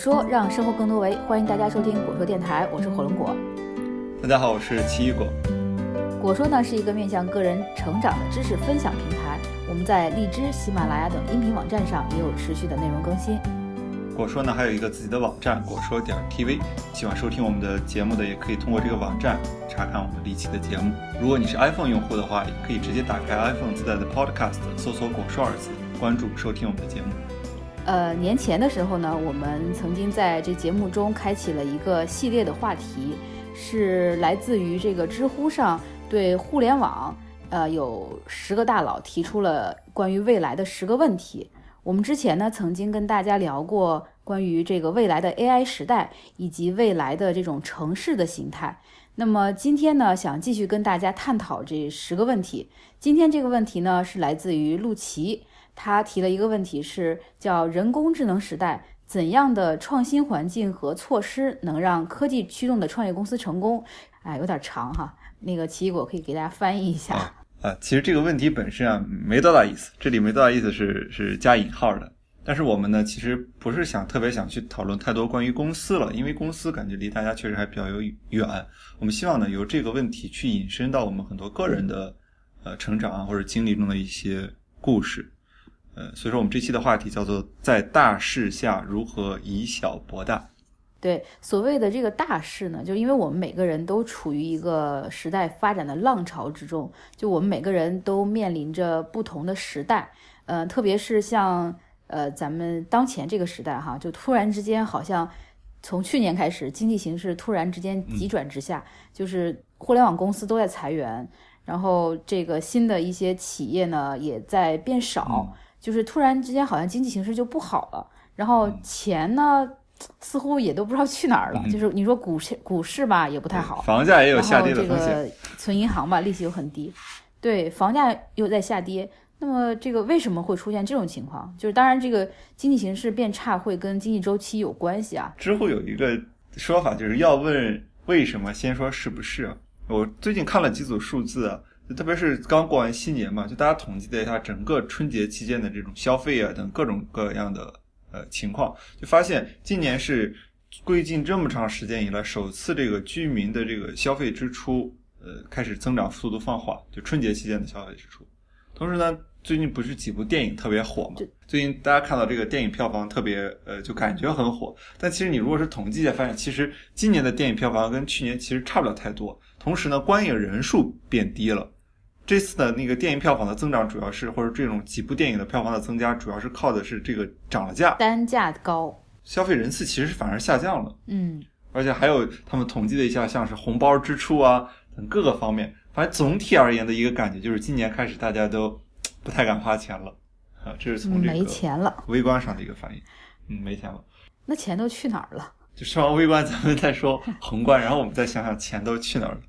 说让生活更多维，欢迎大家收听果说电台，我是火龙果。大家好，我是奇异果。果说呢是一个面向个人成长的知识分享平台，我们在荔枝、喜马拉雅等音频网站上也有持续的内容更新。果说呢还有一个自己的网站果说点 TV，喜欢收听我们的节目的也可以通过这个网站查看我们历期的节目。如果你是 iPhone 用户的话，也可以直接打开 iPhone 自带的 Podcast，搜索“果说”二字，关注收听我们的节目。呃，年前的时候呢，我们曾经在这节目中开启了一个系列的话题，是来自于这个知乎上对互联网，呃，有十个大佬提出了关于未来的十个问题。我们之前呢，曾经跟大家聊过关于这个未来的 AI 时代以及未来的这种城市的形态。那么今天呢，想继续跟大家探讨这十个问题。今天这个问题呢，是来自于陆琪。他提了一个问题，是叫人工智能时代，怎样的创新环境和措施能让科技驱动的创业公司成功？哎，有点长哈，那个奇异果可以给大家翻译一下。啊，其实这个问题本身啊没多大意思，这里没多大意思是是加引号的。但是我们呢，其实不是想特别想去讨论太多关于公司了，因为公司感觉离大家确实还比较有远。我们希望呢，由这个问题去引申到我们很多个人的呃成长啊或者经历中的一些故事。呃，所以说我们这期的话题叫做在大势下如何以小博大。对，所谓的这个大势呢，就因为我们每个人都处于一个时代发展的浪潮之中，就我们每个人都面临着不同的时代。呃，特别是像呃咱们当前这个时代哈，就突然之间好像从去年开始，经济形势突然之间急转直下，就是互联网公司都在裁员，然后这个新的一些企业呢也在变少。就是突然之间，好像经济形势就不好了，然后钱呢，似乎也都不知道去哪儿了。就是你说股市，股市吧也不太好，房价也有下跌的风险。存银行吧，利息又很低，对，房价又在下跌。那么这个为什么会出现这种情况？就是当然，这个经济形势变差会跟经济周期有关系啊。知乎有一个说法，就是要问为什么，先说是不是。我最近看了几组数字啊。特别是刚过完新年嘛，就大家统计了一下整个春节期间的这种消费啊等各种各样的呃情况，就发现今年是最近这么长时间以来首次这个居民的这个消费支出呃开始增长速度放缓，就春节期间的消费支出。同时呢，最近不是几部电影特别火嘛？最近大家看到这个电影票房特别呃就感觉很火，但其实你如果是统计一下，发现其实今年的电影票房跟去年其实差不了太多。同时呢，观影人数变低了。这次的那个电影票房的增长，主要是或者这种几部电影的票房的增加，主要是靠的是这个涨了价，单价高，消费人次其实反而下降了。嗯，而且还有他们统计了一下，像是红包支出啊等各个方面，反正总体而言的一个感觉就是今年开始大家都不太敢花钱了啊，这是从这个没钱了微观上的一个反应。嗯，没钱了。那钱都去哪儿了？就说完微观，咱们再说宏观，然后我们再想想钱都去哪儿了。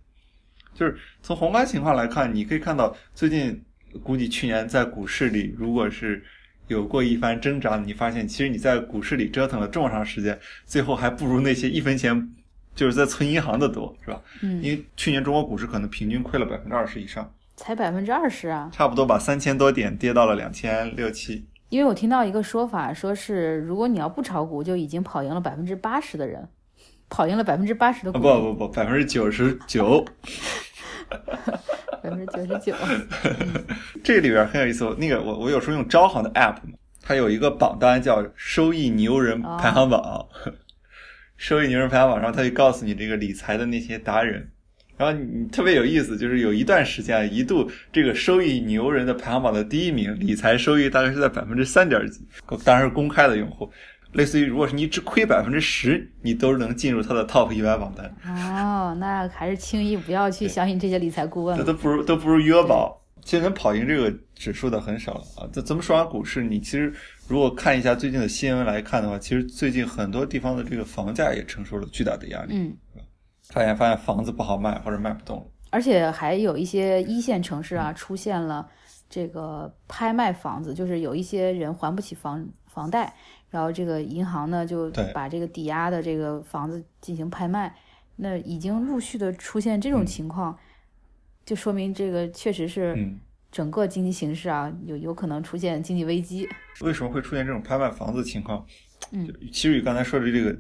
就是从宏观情况来看，你可以看到最近估计去年在股市里，如果是有过一番挣扎，你发现其实你在股市里折腾了这么长时间，最后还不如那些一分钱就是在存银行的多，是吧？嗯。因为去年中国股市可能平均亏了百分之二十以上，才百分之二十啊？差不多把三千多点跌到了两千六七。因为我听到一个说法，说是如果你要不炒股，就已经跑赢了百分之八十的人。跑赢了百分之八十的股，不不不，百分之九十九，百分之九十九。这里边很有意思，那个我我有时候用招行的 app 它有一个榜单叫收益牛人排行榜，收益牛人排行榜上，它就告诉你这个理财的那些达人，然后你特别有意思，就是有一段时间一度这个收益牛人的排行榜的第一名，理财收益大概是在百分之三点几，当然是公开的用户。类似于，如果是你只亏百分之十，你都能进入他的 top 一百榜单。哦，那还是轻易不要去相信这些理财顾问。这都不如都不如余额宝。现在能跑赢这个指数的很少了啊。这咱们说完股市，你其实如果看一下最近的新闻来看的话，其实最近很多地方的这个房价也承受了巨大的压力。嗯，发现发现房子不好卖或者卖不动了。而且还有一些一线城市啊，出现了这个拍卖房子，就是有一些人还不起房房贷。然后这个银行呢，就把这个抵押的这个房子进行拍卖，那已经陆续的出现这种情况，就说明这个确实是整个经济形势啊，有有可能出现经济危机。为什么会出现这种拍卖房子情况？嗯，其实与刚才说的这个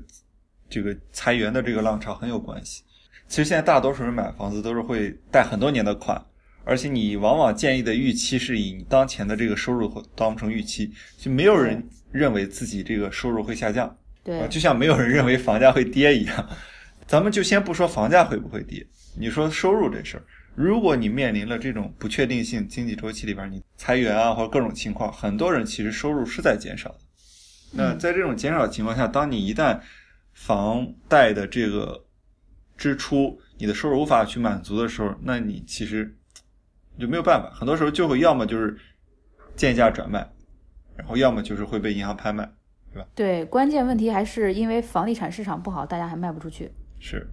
这个裁员的这个浪潮很有关系。其实现在大多数人买房子都是会贷很多年的款，而且你往往建议的预期是以你当前的这个收入当成预期，就没有人认为自己这个收入会下降，对，就像没有人认为房价会跌一样。咱们就先不说房价会不会跌，你说收入这事儿，如果你面临了这种不确定性经济周期里边，你裁员啊或者各种情况，很多人其实收入是在减少的。那在这种减少情况下，当你一旦房贷的这个支出，你的收入无法去满足的时候，那你其实就没有办法。很多时候就会要么就是贱价转卖，然后要么就是会被银行拍卖，对吧？对，关键问题还是因为房地产市场不好，大家还卖不出去。是，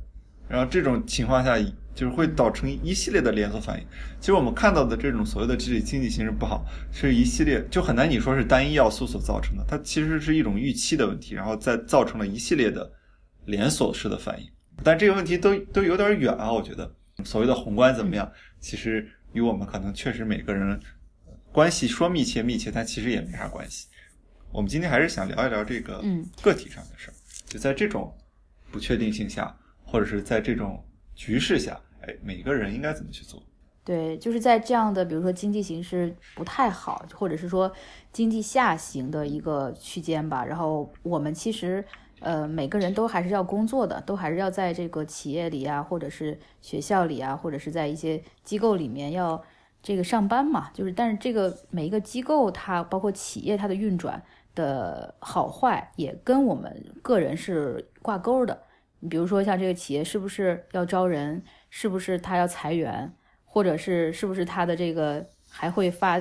然后这种情况下，就是会导成一系列的连锁反应。其实我们看到的这种所谓的经济形势不好，是一系列就很难你说是单一要素所造成的，它其实是一种预期的问题，然后再造成了一系列的连锁式的反应。但这个问题都都有点远啊，我觉得所谓的宏观怎么样，其实与我们可能确实每个人关系说密切密切，但其实也没啥关系。我们今天还是想聊一聊这个个体上的事儿，就在这种。不确定性下，或者是在这种局势下，哎，每个人应该怎么去做？对，就是在这样的，比如说经济形势不太好，或者是说经济下行的一个区间吧。然后我们其实，呃，每个人都还是要工作的，都还是要在这个企业里啊，或者是学校里啊，或者是在一些机构里面要这个上班嘛。就是，但是这个每一个机构，它包括企业它的运转。的好坏也跟我们个人是挂钩的。你比如说，像这个企业是不是要招人，是不是他要裁员，或者是是不是他的这个还会发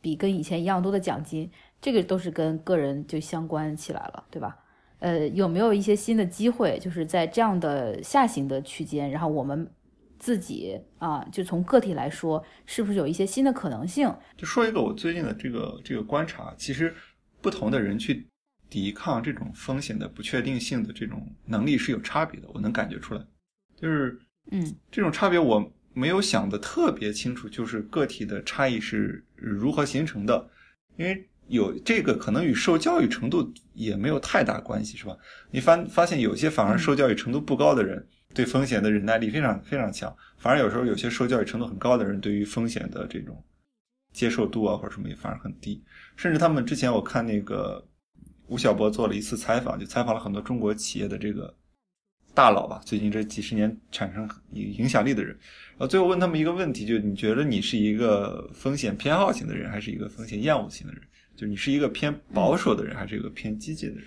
比跟以前一样多的奖金，这个都是跟个人就相关起来了，对吧？呃，有没有一些新的机会，就是在这样的下行的区间，然后我们自己啊，就从个体来说，是不是有一些新的可能性？就说一个我最近的这个这个观察，其实。不同的人去抵抗这种风险的不确定性的这种能力是有差别的，我能感觉出来。就是，嗯，这种差别我没有想的特别清楚，就是个体的差异是如何形成的。因为有这个可能与受教育程度也没有太大关系，是吧？你发发现有些反而受教育程度不高的人，对风险的忍耐力非常非常强，反而有时候有些受教育程度很高的人，对于风险的这种。接受度啊，或者什么也反而很低，甚至他们之前我看那个吴晓波做了一次采访，就采访了很多中国企业的这个大佬吧，最近这几十年产生影影响力的人，然后最后问他们一个问题，就你觉得你是一个风险偏好型的人，还是一个风险厌恶型的人？就你是一个偏保守的人，还是一个偏激进的人？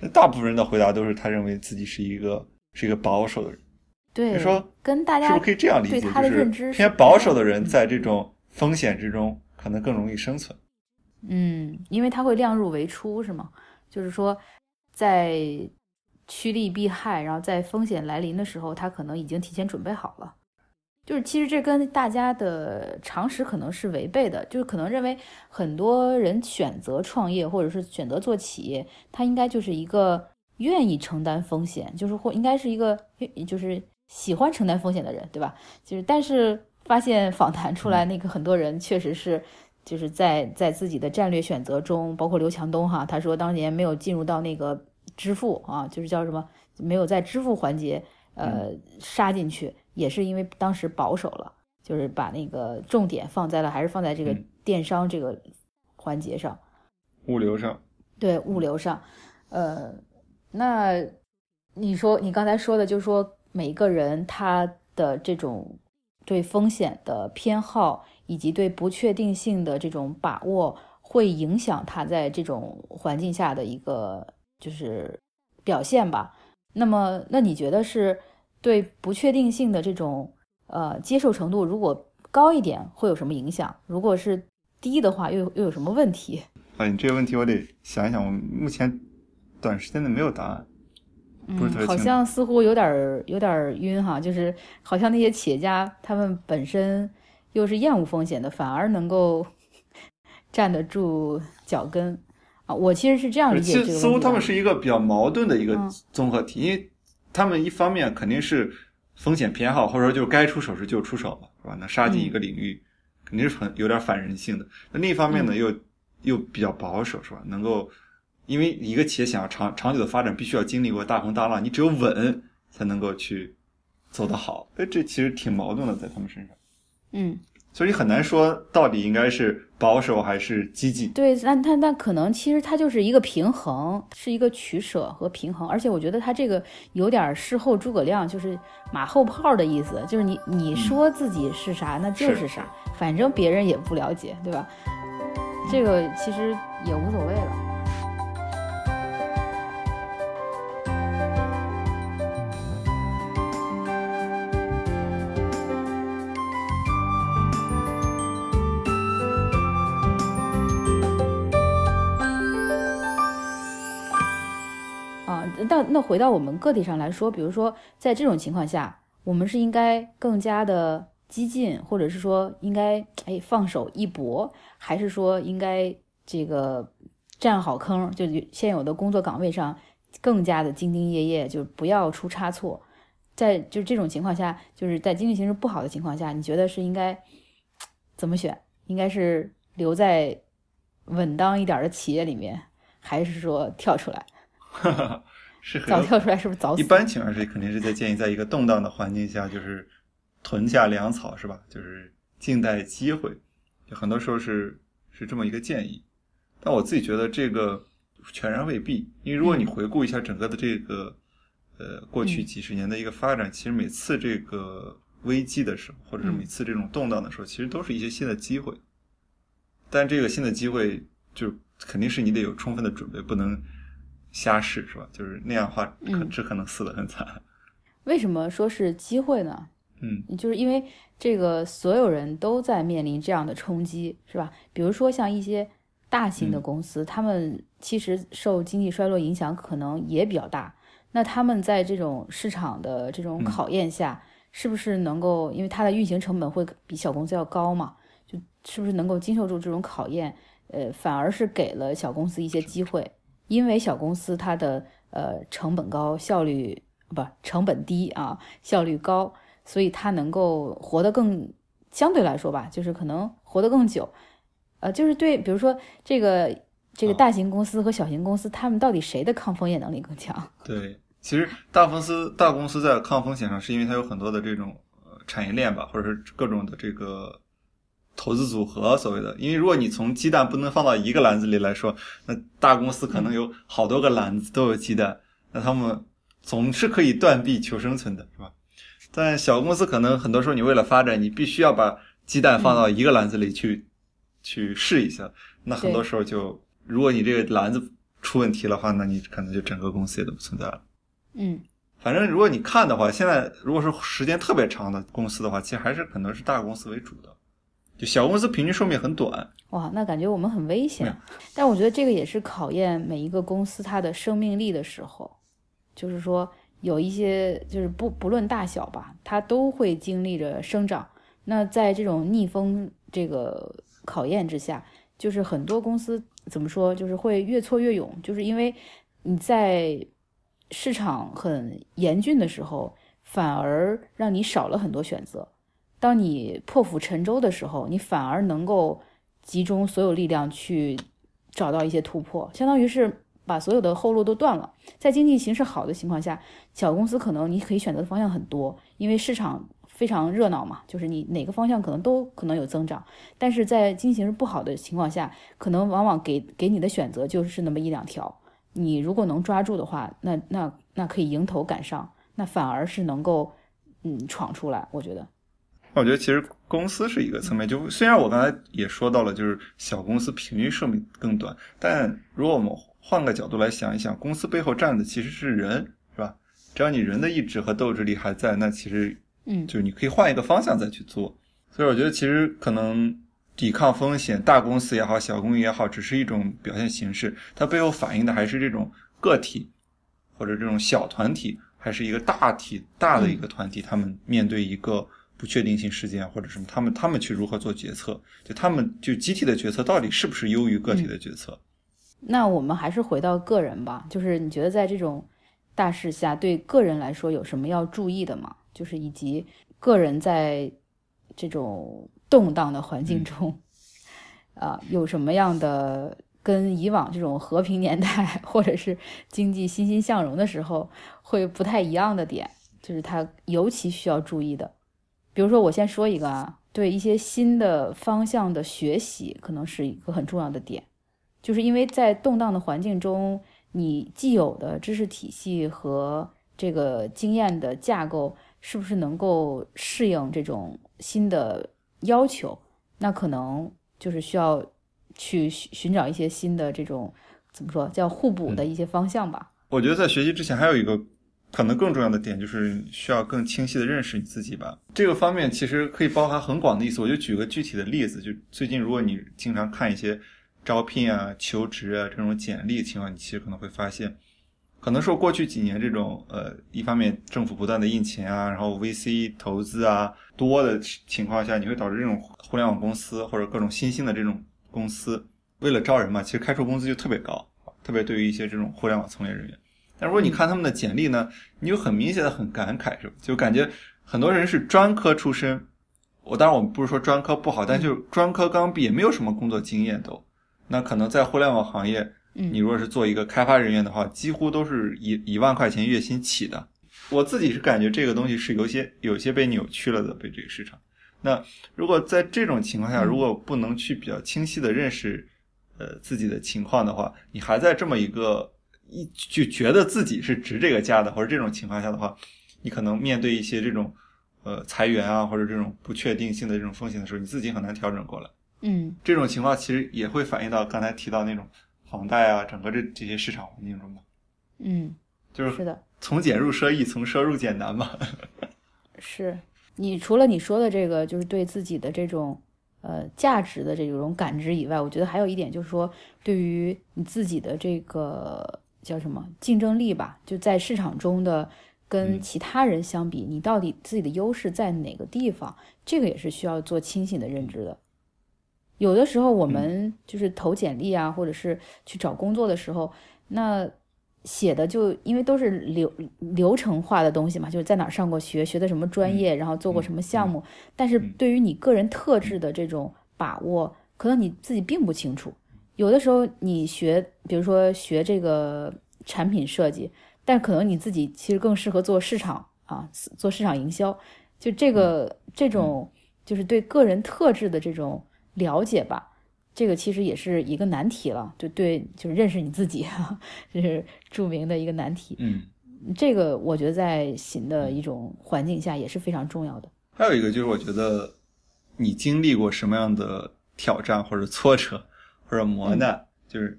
那大部分人的回答都是他认为自己是一个是一个保守的人。对，你说跟大家是不是可以这样理解？就是偏保守的人在这种。风险之中可能更容易生存，嗯，因为他会量入为出，是吗？就是说，在趋利避害，然后在风险来临的时候，他可能已经提前准备好了。就是其实这跟大家的常识可能是违背的，就是可能认为很多人选择创业或者是选择做企业，他应该就是一个愿意承担风险，就是或应该是一个就是喜欢承担风险的人，对吧？就是但是。发现访谈出来，那个很多人确实是，就是在在自己的战略选择中，包括刘强东哈，他说当年没有进入到那个支付啊，就是叫什么，没有在支付环节呃杀进去，也是因为当时保守了，就是把那个重点放在了还是放在这个电商这个环节上，物流上，对物流上，呃，那你说你刚才说的，就是说每一个人他的这种。对风险的偏好以及对不确定性的这种把握，会影响他在这种环境下的一个就是表现吧。那么，那你觉得是对不确定性的这种呃接受程度，如果高一点会有什么影响？如果是低的话，又又有什么问题？啊，你这个问题我得想一想，我目前短时间内没有答案。嗯，好像似乎有点有点晕哈，就是好像那些企业家他们本身又是厌恶风险的，反而能够 站得住脚跟啊。我其实是这样理解这个似乎他们是一个比较矛盾的一个综合体，因为他们一方面肯定是风险偏好，或者说就是该出手时就出手嘛，是吧？那杀进一个领域肯定是很有点反人性的。那另一方面呢，又又比较保守，是吧？能够因为一个企业想要长长久的发展，必须要经历过大风大浪，你只有稳才能够去走得好。哎，这其实挺矛盾的，在他们身上。嗯，所以很难说到底应该是保守还是激进。对，那他那可能其实它就是一个平衡，是一个取舍和平衡。而且我觉得他这个有点事后诸葛亮，就是马后炮的意思，就是你你说自己是啥，那就是啥，反正别人也不了解，对吧？这个其实也无所谓了。那那回到我们个体上来说，比如说在这种情况下，我们是应该更加的激进，或者是说应该哎放手一搏，还是说应该这个占好坑，就现有的工作岗位上更加的兢兢业业，就不要出差错。在就是这种情况下，就是在经济形势不好的情况下，你觉得是应该怎么选？应该是留在稳当一点的企业里面，还是说跳出来？早跳出来是不是早死？一般情况是肯定是在建议在一个动荡的环境下，就是囤下粮草，是吧？就是静待机会，就很多时候是是这么一个建议。但我自己觉得这个全然未必，因为如果你回顾一下整个的这个呃过去几十年的一个发展，其实每次这个危机的时候，或者是每次这种动荡的时候，其实都是一些新的机会。但这个新的机会，就肯定是你得有充分的准备，不能。瞎试是吧？就是那样的话，可只可能死得很惨。为什么说是机会呢？嗯，就是因为这个所有人都在面临这样的冲击，是吧？比如说像一些大型的公司，他们其实受经济衰落影响可能也比较大。那他们在这种市场的这种考验下，是不是能够？因为它的运行成本会比小公司要高嘛？就是不是能够经受住这种考验？呃，反而是给了小公司一些机会。因为小公司它的呃成本高，效率不成本低啊，效率高，所以它能够活得更相对来说吧，就是可能活得更久。呃，就是对，比如说这个这个大型公司和小型公司，他们到底谁的抗风险能力更强？对，其实大公司大公司在抗风险上，是因为它有很多的这种呃产业链吧，或者是各种的这个。投资组合所谓的，因为如果你从鸡蛋不能放到一个篮子里来说，那大公司可能有好多个篮子都有鸡蛋，那他们总是可以断臂求生存的，是吧？但小公司可能很多时候你为了发展，你必须要把鸡蛋放到一个篮子里去去试一下，那很多时候就如果你这个篮子出问题的话，那你可能就整个公司也都不存在了。嗯，反正如果你看的话，现在如果是时间特别长的公司的话，其实还是可能是大公司为主的。就小公司平均寿命很短，哇，那感觉我们很危险。但我觉得这个也是考验每一个公司它的生命力的时候，就是说有一些就是不不论大小吧，它都会经历着生长。那在这种逆风这个考验之下，就是很多公司怎么说，就是会越挫越勇，就是因为你在市场很严峻的时候，反而让你少了很多选择。当你破釜沉舟的时候，你反而能够集中所有力量去找到一些突破，相当于是把所有的后路都断了。在经济形势好的情况下，小公司可能你可以选择的方向很多，因为市场非常热闹嘛，就是你哪个方向可能都可能有增长。但是在经济形势不好的情况下，可能往往给给你的选择就是那么一两条。你如果能抓住的话，那那那可以迎头赶上，那反而是能够嗯闯出来。我觉得。我觉得其实公司是一个层面，就虽然我刚才也说到了，就是小公司平均寿命更短，但如果我们换个角度来想一想，公司背后站的其实是人，是吧？只要你人的意志和斗志力还在，那其实，嗯，就是你可以换一个方向再去做。所以我觉得其实可能抵抗风险，大公司也好，小公司也好，只是一种表现形式，它背后反映的还是这种个体或者这种小团体，还是一个大体大的一个团体，他们面对一个。不确定性事件或者什么，他们他们去如何做决策？就他们就集体的决策到底是不是优于个体的决策？那我们还是回到个人吧。就是你觉得在这种大事下，对个人来说有什么要注意的吗？就是以及个人在这种动荡的环境中，啊，有什么样的跟以往这种和平年代或者是经济欣欣向荣的时候会不太一样的点，就是他尤其需要注意的。比如说，我先说一个啊，对一些新的方向的学习，可能是一个很重要的点，就是因为在动荡的环境中，你既有的知识体系和这个经验的架构，是不是能够适应这种新的要求？那可能就是需要去寻寻找一些新的这种怎么说叫互补的一些方向吧。我觉得在学习之前还有一个。可能更重要的点就是需要更清晰的认识你自己吧。这个方面其实可以包含很广的意思。我就举个具体的例子，就最近如果你经常看一些招聘啊、求职啊这种简历情况，你其实可能会发现，可能说过去几年这种呃，一方面政府不断的印钱啊，然后 VC 投资啊多的情况下，你会导致这种互联网公司或者各种新兴的这种公司为了招人嘛，其实开出工资就特别高，特别对于一些这种互联网从业人员。但如果你看他们的简历呢，你有很明显的很感慨，是吧？就感觉很多人是专科出身，我当然我们不是说专科不好，但就是专科刚毕业，没有什么工作经验都。那可能在互联网行业，你如果是做一个开发人员的话，几乎都是一一万块钱月薪起的。我自己是感觉这个东西是有些有些被扭曲了的，被这个市场。那如果在这种情况下，如果不能去比较清晰的认识呃自己的情况的话，你还在这么一个。一就觉得自己是值这个价的，或者这种情况下的话，你可能面对一些这种呃裁员啊，或者这种不确定性的这种风险的时候，你自己很难调整过来。嗯，这种情况其实也会反映到刚才提到那种房贷啊，整个这这些市场环境中嘛。嗯，就是是的，从俭入奢易，从奢入俭难嘛。是你除了你说的这个，就是对自己的这种。呃，价值的这种感知以外，我觉得还有一点就是说，对于你自己的这个叫什么竞争力吧，就在市场中的跟其他人相比，你到底自己的优势在哪个地方？这个也是需要做清醒的认知的。有的时候我们就是投简历啊，或者是去找工作的时候，那。写的就因为都是流流程化的东西嘛，就是在哪上过学，学的什么专业，然后做过什么项目。但是对于你个人特质的这种把握，可能你自己并不清楚。有的时候你学，比如说学这个产品设计，但可能你自己其实更适合做市场啊，做市场营销。就这个这种就是对个人特质的这种了解吧。这个其实也是一个难题了，就对，就是认识你自己，这是著名的一个难题。嗯，这个我觉得在新的一种环境下也是非常重要的。还有一个就是，我觉得你经历过什么样的挑战或者挫折或者磨难，就是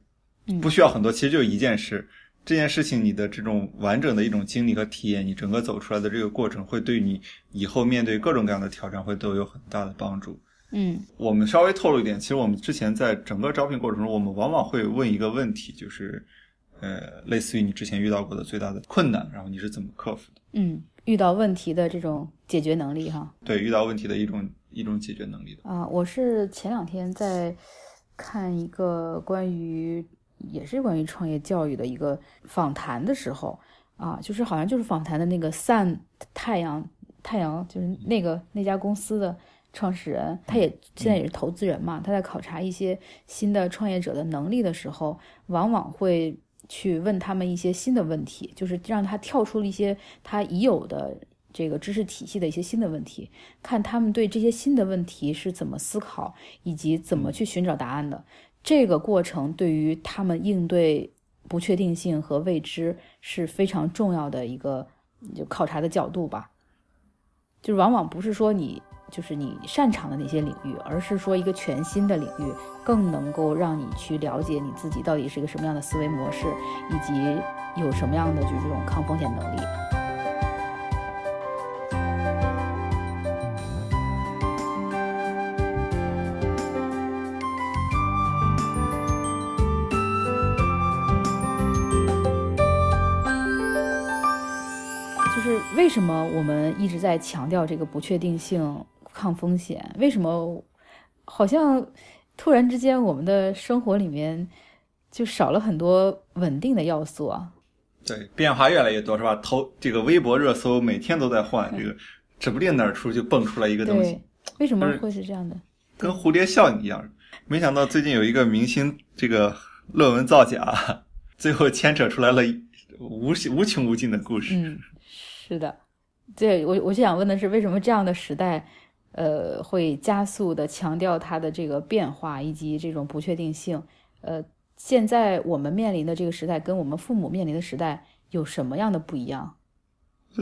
不需要很多，其实就一件事。这件事情你的这种完整的一种经历和体验，你整个走出来的这个过程，会对你以后面对各种各样的挑战会都有很大的帮助。嗯，我们稍微透露一点，其实我们之前在整个招聘过程中，我们往往会问一个问题，就是，呃，类似于你之前遇到过的最大的困难，然后你是怎么克服的？嗯，遇到问题的这种解决能力，哈。对，遇到问题的一种一种解决能力的。啊，我是前两天在看一个关于也是关于创业教育的一个访谈的时候，啊，就是好像就是访谈的那个 Sun 太阳太阳，就是那个那家公司的。创始人，他也现在也是投资人嘛。他在考察一些新的创业者的能力的时候，往往会去问他们一些新的问题，就是让他跳出了一些他已有的这个知识体系的一些新的问题，看他们对这些新的问题是怎么思考，以及怎么去寻找答案的。这个过程对于他们应对不确定性和未知是非常重要的一个就考察的角度吧。就往往不是说你。就是你擅长的那些领域，而是说一个全新的领域，更能够让你去了解你自己到底是一个什么样的思维模式，以及有什么样的就是这种抗风险能力。什么我们一直在强调这个不确定性？抗风险？为什么好像突然之间我们的生活里面就少了很多稳定的要素啊？对，变化越来越多，是吧？头这个微博热搜每天都在换，这个指不定哪儿出就蹦出来一个东西。为什么会是这样的？跟蝴蝶效应一样。没想到最近有一个明星，这个论文造假，最后牵扯出来了无无穷无尽的故事。嗯，是的，对我我就想问的是，为什么这样的时代，呃，会加速的强调它的这个变化以及这种不确定性？呃，现在我们面临的这个时代跟我们父母面临的时代有什么样的不一样？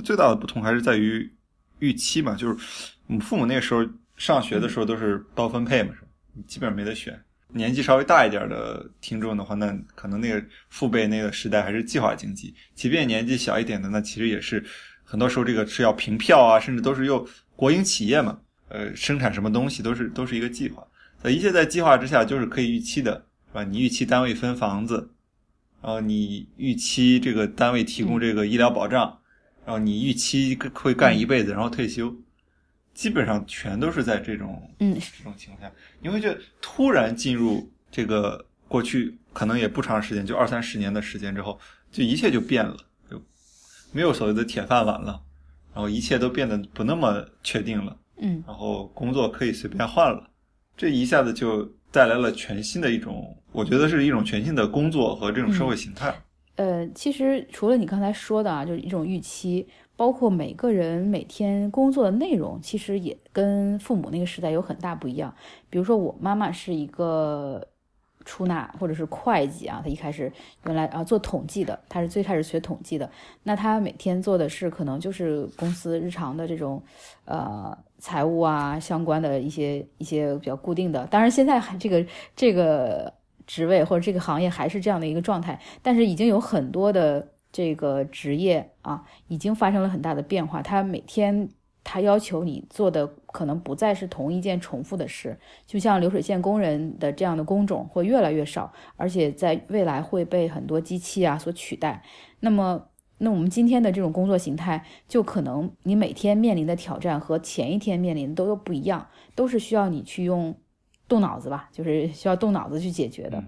最大的不同还是在于预期嘛，就是我们父母那个时候上学的时候都是包分配嘛，是吧？你基本上没得选。年纪稍微大一点的听众的话，那可能那个父辈那个时代还是计划经济。即便年纪小一点的，那其实也是很多时候这个是要凭票啊，甚至都是用国营企业嘛，呃，生产什么东西都是都是一个计划。在一切在计划之下，就是可以预期的，是吧？你预期单位分房子，然后你预期这个单位提供这个医疗保障。然后你预期会干一辈子，然后退休，基本上全都是在这种嗯这种情况下，你会觉得突然进入这个过去可能也不长时间，就二三十年的时间之后，就一切就变了，就没有所谓的铁饭碗了，然后一切都变得不那么确定了，嗯，然后工作可以随便换了，这一下子就带来了全新的一种，我觉得是一种全新的工作和这种社会形态。呃，其实除了你刚才说的啊，就是一种预期，包括每个人每天工作的内容，其实也跟父母那个时代有很大不一样。比如说，我妈妈是一个出纳或者是会计啊，他一开始原来啊做统计的，他是最开始学统计的。那他每天做的是可能就是公司日常的这种呃财务啊相关的一些一些比较固定的。当然，现在还这个这个。职位或者这个行业还是这样的一个状态，但是已经有很多的这个职业啊，已经发生了很大的变化。他每天他要求你做的可能不再是同一件重复的事，就像流水线工人的这样的工种会越来越少，而且在未来会被很多机器啊所取代。那么，那我们今天的这种工作形态，就可能你每天面临的挑战和前一天面临的都又不一样，都是需要你去用。动脑子吧，就是需要动脑子去解决的，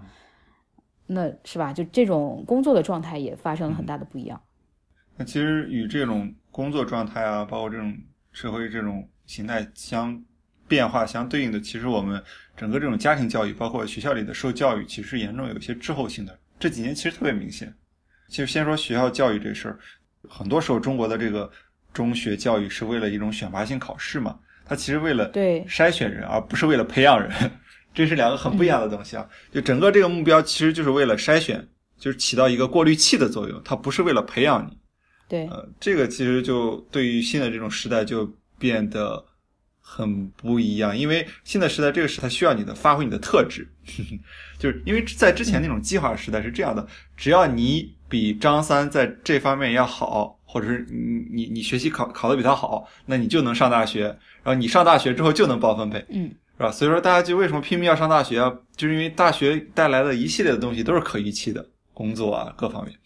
那是吧？就这种工作的状态也发生了很大的不一样。那其实与这种工作状态啊，包括这种社会这种形态相变化相对应的，其实我们整个这种家庭教育，包括学校里的受教育，其实严重有一些滞后性的。这几年其实特别明显。其实先说学校教育这事儿，很多时候中国的这个中学教育是为了一种选拔性考试嘛。它其实为了对筛选人，而不是为了培养人，这是两个很不一样的东西啊。就整个这个目标，其实就是为了筛选，就是起到一个过滤器的作用，它不是为了培养你。对，呃，这个其实就对于新的这种时代就变得很不一样，因为新的时代这个时代需要你的发挥你的特质，就是因为在之前那种计划时代是这样的，只要你比张三在这方面要好。或者是你你你学习考考的比他好，那你就能上大学，然后你上大学之后就能包分配，嗯，是吧？所以说大家就为什么拼命要上大学啊？就是因为大学带来的一系列的东西都是可预期的，工作啊各方面，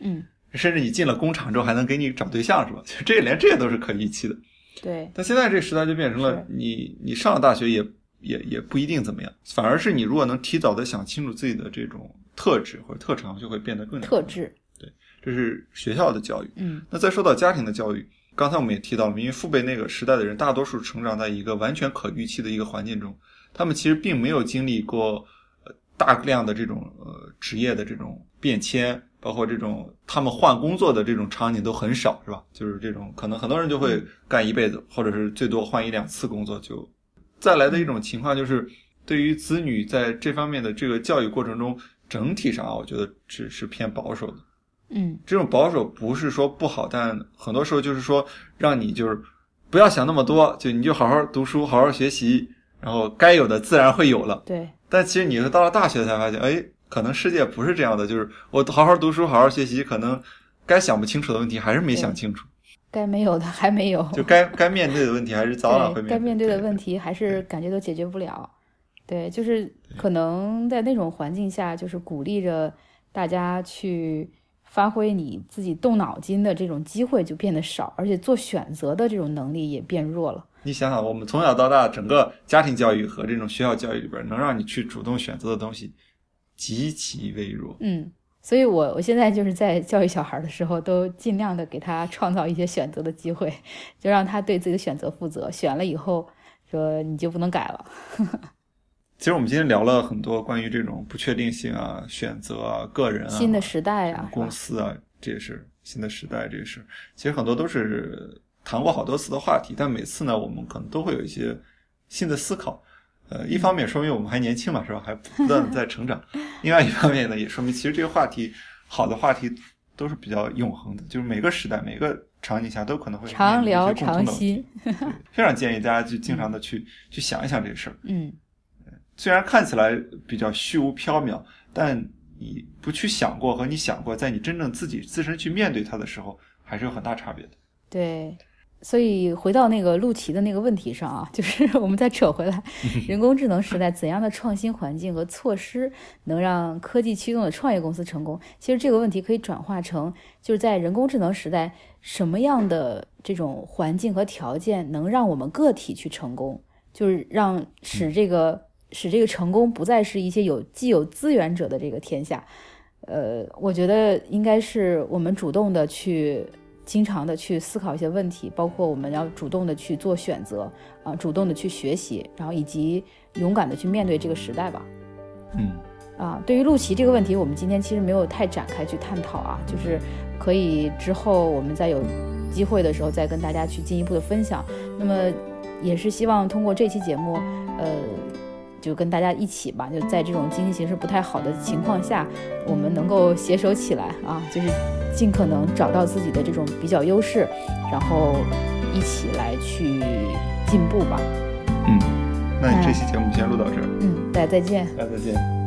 嗯，甚至你进了工厂之后还能给你找对象，是吧？这连这些都是可预期的，对。但现在这个时代就变成了你你上了大学也也也不一定怎么样，反而是你如果能提早的想清楚自己的这种特质或者特长，就会变得更特质。对这是学校的教育，嗯，那再说到家庭的教育，刚才我们也提到了，因为父辈那个时代的人，大多数成长在一个完全可预期的一个环境中，他们其实并没有经历过呃大量的这种呃职业的这种变迁，包括这种他们换工作的这种场景都很少，是吧？就是这种可能很多人就会干一辈子，或者是最多换一两次工作就。再来的一种情况就是，对于子女在这方面的这个教育过程中，整体上啊我觉得只是偏保守的。嗯，这种保守不是说不好，但很多时候就是说让你就是不要想那么多，就你就好好读书，好好学习，然后该有的自然会有了。对。但其实你是到了大学才发现，哎，可能世界不是这样的，就是我好好读书，好好学习，可能该想不清楚的问题还是没想清楚，该没有的还没有，就该 该面对的问题还是早晚会面对。该面对的问题还是感觉都解决不了。对，就是可能在那种环境下，就是鼓励着大家去。发挥你自己动脑筋的这种机会就变得少，而且做选择的这种能力也变弱了。你想想，我们从小到大，整个家庭教育和这种学校教育里边，能让你去主动选择的东西极其微弱。嗯，所以我我现在就是在教育小孩的时候，都尽量的给他创造一些选择的机会，就让他对自己的选择负责。选了以后，说你就不能改了。其实我们今天聊了很多关于这种不确定性啊、选择啊、个人啊、新的时代啊，公司啊，这也是新的时代，这也是其实很多都是谈过好多次的话题，但每次呢，我们可能都会有一些新的思考。呃，一方面说明我们还年轻嘛，是吧？还不断的在成长。另外一方面呢，也说明其实这个话题，好的话题都是比较永恒的，就是每个时代、每个场景下都可能会常聊常新。非常建议大家去经常的去去想一想这个事儿。嗯。虽然看起来比较虚无缥缈，但你不去想过和你想过，在你真正自己自身去面对它的时候，还是有很大差别的。对，所以回到那个陆琪的那个问题上啊，就是我们再扯回来，人工智能时代怎样的创新环境和措施能让科技驱动的创业公司成功？其实这个问题可以转化成，就是在人工智能时代，什么样的这种环境和条件能让我们个体去成功？就是让使这个。使这个成功不再是一些有既有资源者的这个天下，呃，我觉得应该是我们主动的去，经常的去思考一些问题，包括我们要主动的去做选择啊，主动的去学习，然后以及勇敢的去面对这个时代吧。嗯，啊，对于陆琪这个问题，我们今天其实没有太展开去探讨啊，就是可以之后我们再有机会的时候再跟大家去进一步的分享。那么也是希望通过这期节目，呃。就跟大家一起吧，就在这种经济形势不太好的情况下，我们能够携手起来啊，就是尽可能找到自己的这种比较优势，然后一起来去进步吧。嗯，那你这期节目先录到这儿。嗯，大家再见。大家再见。